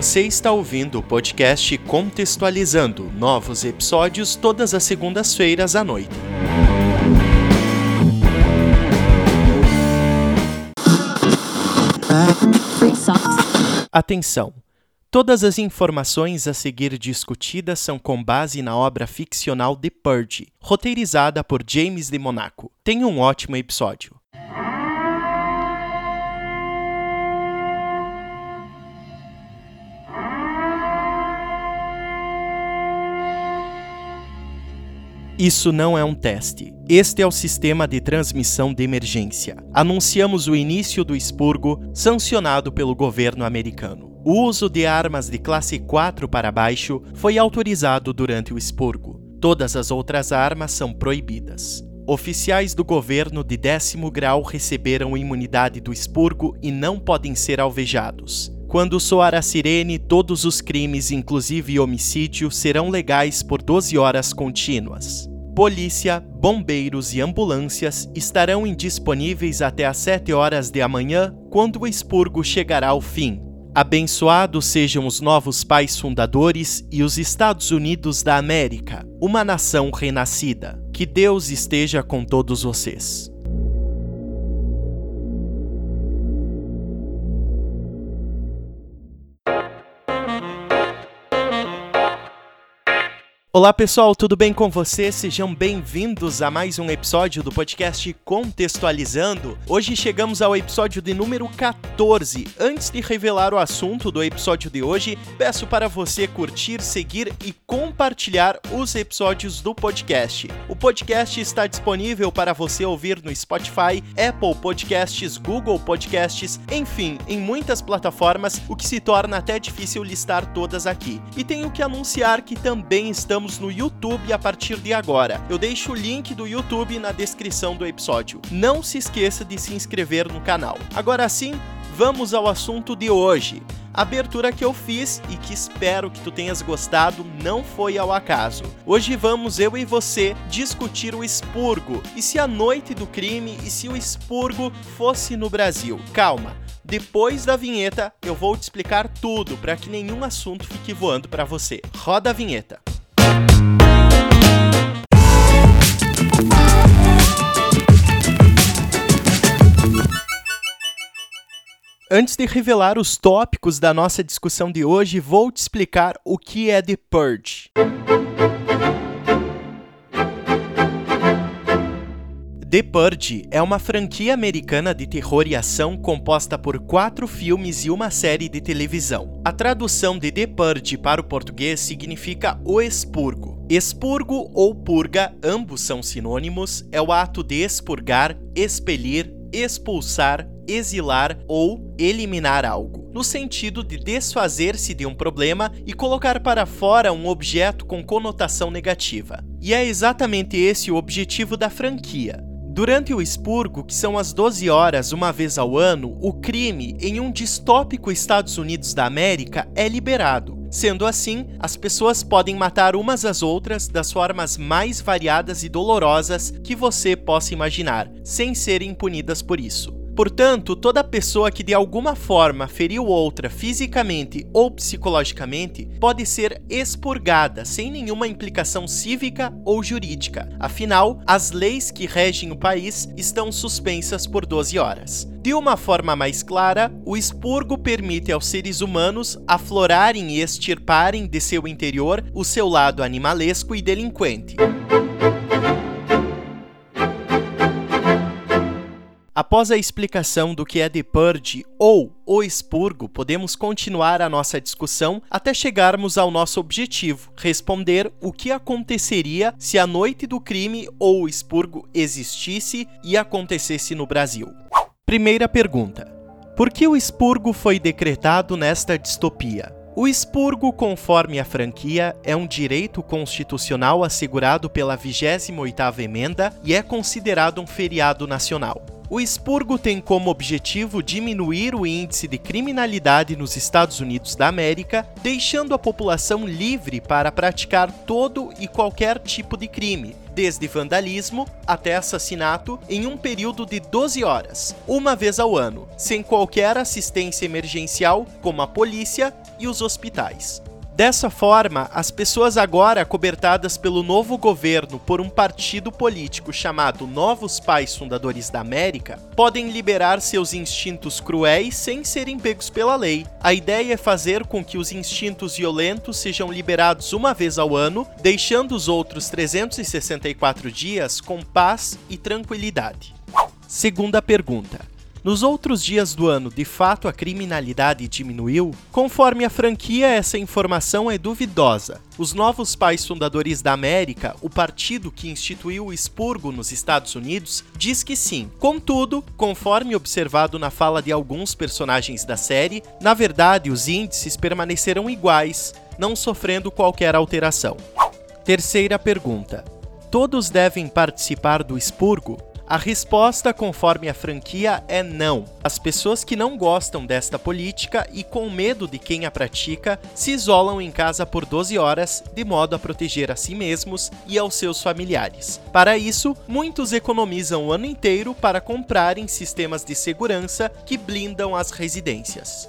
Você está ouvindo o podcast Contextualizando novos episódios todas as segundas-feiras à noite. Atenção! Todas as informações a seguir discutidas são com base na obra ficcional The Purge, roteirizada por James de Monaco. Tenha um ótimo episódio. Isso não é um teste. Este é o sistema de transmissão de emergência. Anunciamos o início do expurgo sancionado pelo governo americano. O uso de armas de classe 4 para baixo foi autorizado durante o expurgo. Todas as outras armas são proibidas. Oficiais do governo de décimo grau receberam imunidade do expurgo e não podem ser alvejados. Quando soar a sirene, todos os crimes, inclusive homicídio, serão legais por 12 horas contínuas. Polícia, bombeiros e ambulâncias estarão indisponíveis até às 7 horas de amanhã, quando o expurgo chegará ao fim. Abençoados sejam os novos pais fundadores e os Estados Unidos da América, uma nação renascida. Que Deus esteja com todos vocês. Olá pessoal, tudo bem com vocês? Sejam bem-vindos a mais um episódio do podcast Contextualizando. Hoje chegamos ao episódio de número 14. Antes de revelar o assunto do episódio de hoje, peço para você curtir, seguir e compartilhar os episódios do podcast. O podcast está disponível para você ouvir no Spotify, Apple Podcasts, Google Podcasts, enfim, em muitas plataformas, o que se torna até difícil listar todas aqui. E tenho que anunciar que também estamos estamos no YouTube a partir de agora. Eu deixo o link do YouTube na descrição do episódio. Não se esqueça de se inscrever no canal. Agora sim, vamos ao assunto de hoje. A abertura que eu fiz e que espero que tu tenhas gostado não foi ao acaso. Hoje vamos eu e você discutir o expurgo e se a noite do crime e se o expurgo fosse no Brasil. Calma. Depois da vinheta, eu vou te explicar tudo para que nenhum assunto fique voando para você. Roda a vinheta. Antes de revelar os tópicos da nossa discussão de hoje, vou te explicar o que é The Purge. The Purge é uma franquia americana de terror e ação composta por quatro filmes e uma série de televisão. A tradução de The Purge para o português significa o expurgo. Expurgo ou purga, ambos são sinônimos, é o ato de expurgar, expelir, expulsar, exilar ou eliminar algo, no sentido de desfazer-se de um problema e colocar para fora um objeto com conotação negativa. E é exatamente esse o objetivo da franquia. Durante o expurgo, que são as 12 horas uma vez ao ano, o crime em um distópico Estados Unidos da América é liberado. Sendo assim, as pessoas podem matar umas às outras das formas mais variadas e dolorosas que você possa imaginar, sem serem punidas por isso. Portanto, toda pessoa que de alguma forma feriu outra fisicamente ou psicologicamente pode ser expurgada sem nenhuma implicação cívica ou jurídica. Afinal, as leis que regem o país estão suspensas por 12 horas. De uma forma mais clara, o expurgo permite aos seres humanos aflorarem e extirparem de seu interior o seu lado animalesco e delinquente. Após a explicação do que é The Purge ou o expurgo, podemos continuar a nossa discussão até chegarmos ao nosso objetivo, responder o que aconteceria se a noite do crime ou o expurgo existisse e acontecesse no Brasil. Primeira pergunta: Por que o expurgo foi decretado nesta distopia? O expurgo, conforme a franquia, é um direito constitucional assegurado pela 28ª emenda e é considerado um feriado nacional. O expurgo tem como objetivo diminuir o índice de criminalidade nos Estados Unidos da América, deixando a população livre para praticar todo e qualquer tipo de crime, desde vandalismo até assassinato, em um período de 12 horas, uma vez ao ano, sem qualquer assistência emergencial, como a polícia e os hospitais. Dessa forma, as pessoas agora cobertadas pelo novo governo por um partido político chamado Novos Pais Fundadores da América podem liberar seus instintos cruéis sem serem pegos pela lei. A ideia é fazer com que os instintos violentos sejam liberados uma vez ao ano, deixando os outros 364 dias com paz e tranquilidade. Segunda pergunta. Nos outros dias do ano, de fato a criminalidade diminuiu? Conforme a franquia, essa informação é duvidosa. Os novos pais fundadores da América, o partido que instituiu o expurgo nos Estados Unidos, diz que sim. Contudo, conforme observado na fala de alguns personagens da série, na verdade os índices permaneceram iguais, não sofrendo qualquer alteração. Terceira pergunta: Todos devem participar do expurgo? A resposta, conforme a franquia, é não. As pessoas que não gostam desta política e com medo de quem a pratica se isolam em casa por 12 horas, de modo a proteger a si mesmos e aos seus familiares. Para isso, muitos economizam o ano inteiro para comprarem sistemas de segurança que blindam as residências.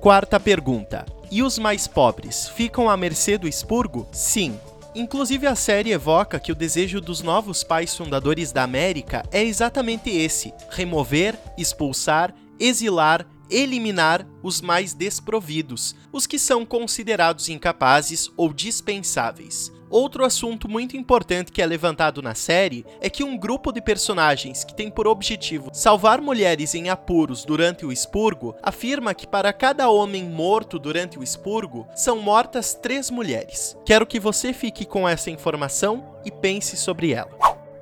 Quarta pergunta: E os mais pobres ficam à mercê do expurgo? Sim, Inclusive, a série evoca que o desejo dos novos pais fundadores da América é exatamente esse: remover, expulsar, exilar, eliminar os mais desprovidos, os que são considerados incapazes ou dispensáveis. Outro assunto muito importante que é levantado na série é que um grupo de personagens que tem por objetivo salvar mulheres em apuros durante o expurgo afirma que para cada homem morto durante o expurgo são mortas três mulheres. Quero que você fique com essa informação e pense sobre ela.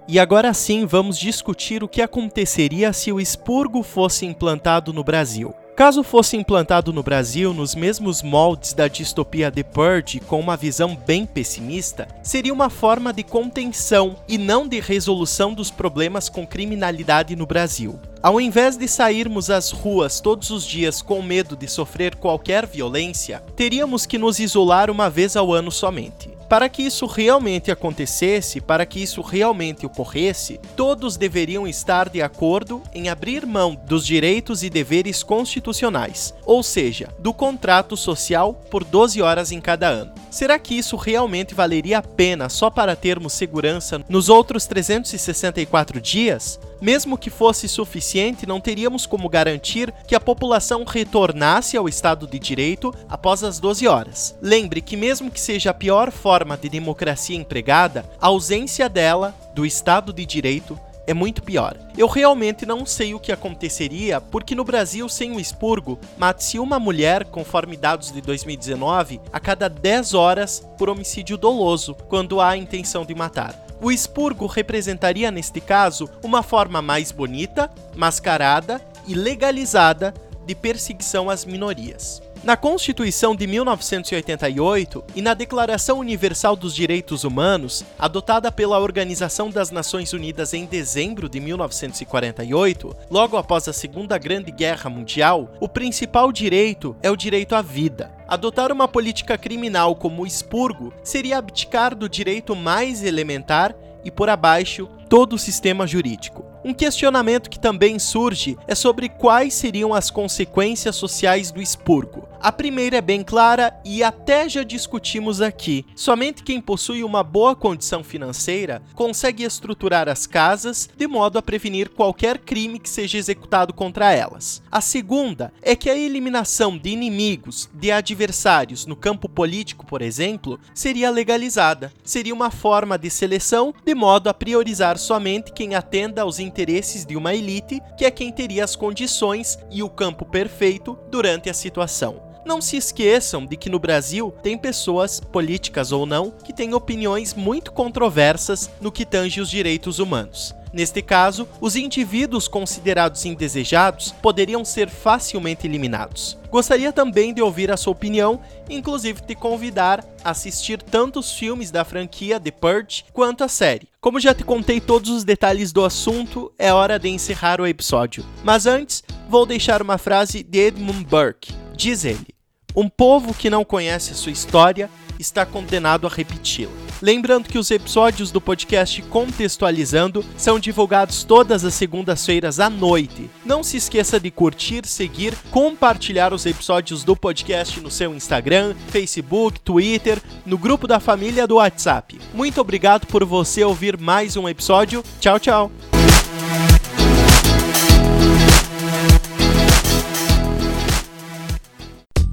E agora sim vamos discutir o que aconteceria se o expurgo fosse implantado no Brasil. Caso fosse implantado no Brasil nos mesmos moldes da distopia The Purge, com uma visão bem pessimista, seria uma forma de contenção e não de resolução dos problemas com criminalidade no Brasil. Ao invés de sairmos às ruas todos os dias com medo de sofrer qualquer violência, teríamos que nos isolar uma vez ao ano somente. Para que isso realmente acontecesse, para que isso realmente ocorresse, todos deveriam estar de acordo em abrir mão dos direitos e deveres constitucionais, ou seja, do contrato social por 12 horas em cada ano. Será que isso realmente valeria a pena só para termos segurança nos outros 364 dias? Mesmo que fosse suficiente, não teríamos como garantir que a população retornasse ao Estado de Direito após as 12 horas. Lembre que, mesmo que seja a pior forma de democracia empregada, a ausência dela, do Estado de Direito, é muito pior. Eu realmente não sei o que aconteceria, porque no Brasil, sem o expurgo, mate-se uma mulher, conforme dados de 2019, a cada 10 horas por homicídio doloso, quando há a intenção de matar. O expurgo representaria, neste caso, uma forma mais bonita, mascarada e legalizada de perseguição às minorias. Na Constituição de 1988 e na Declaração Universal dos Direitos Humanos, adotada pela Organização das Nações Unidas em dezembro de 1948, logo após a Segunda Grande Guerra Mundial, o principal direito é o direito à vida. Adotar uma política criminal como o expurgo seria abdicar do direito mais elementar e por abaixo todo o sistema jurídico. Um questionamento que também surge é sobre quais seriam as consequências sociais do expurgo. A primeira é bem clara e até já discutimos aqui. Somente quem possui uma boa condição financeira consegue estruturar as casas de modo a prevenir qualquer crime que seja executado contra elas. A segunda é que a eliminação de inimigos, de adversários no campo político, por exemplo, seria legalizada. Seria uma forma de seleção de modo a priorizar somente quem atenda aos interesses de uma elite, que é quem teria as condições e o campo perfeito durante a situação. Não se esqueçam de que no Brasil tem pessoas, políticas ou não, que têm opiniões muito controversas no que tange os direitos humanos. Neste caso, os indivíduos considerados indesejados poderiam ser facilmente eliminados. Gostaria também de ouvir a sua opinião, inclusive te convidar a assistir tanto os filmes da franquia The Purge quanto a série. Como já te contei todos os detalhes do assunto, é hora de encerrar o episódio. Mas antes, vou deixar uma frase de Edmund Burke. Diz ele: Um povo que não conhece a sua história está condenado a repeti-la. Lembrando que os episódios do podcast Contextualizando são divulgados todas as segundas-feiras à noite. Não se esqueça de curtir, seguir, compartilhar os episódios do podcast no seu Instagram, Facebook, Twitter, no grupo da família do WhatsApp. Muito obrigado por você ouvir mais um episódio. Tchau, tchau!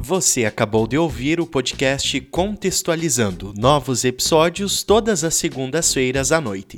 Você acabou de ouvir o podcast Contextualizando novos episódios todas as segundas-feiras à noite.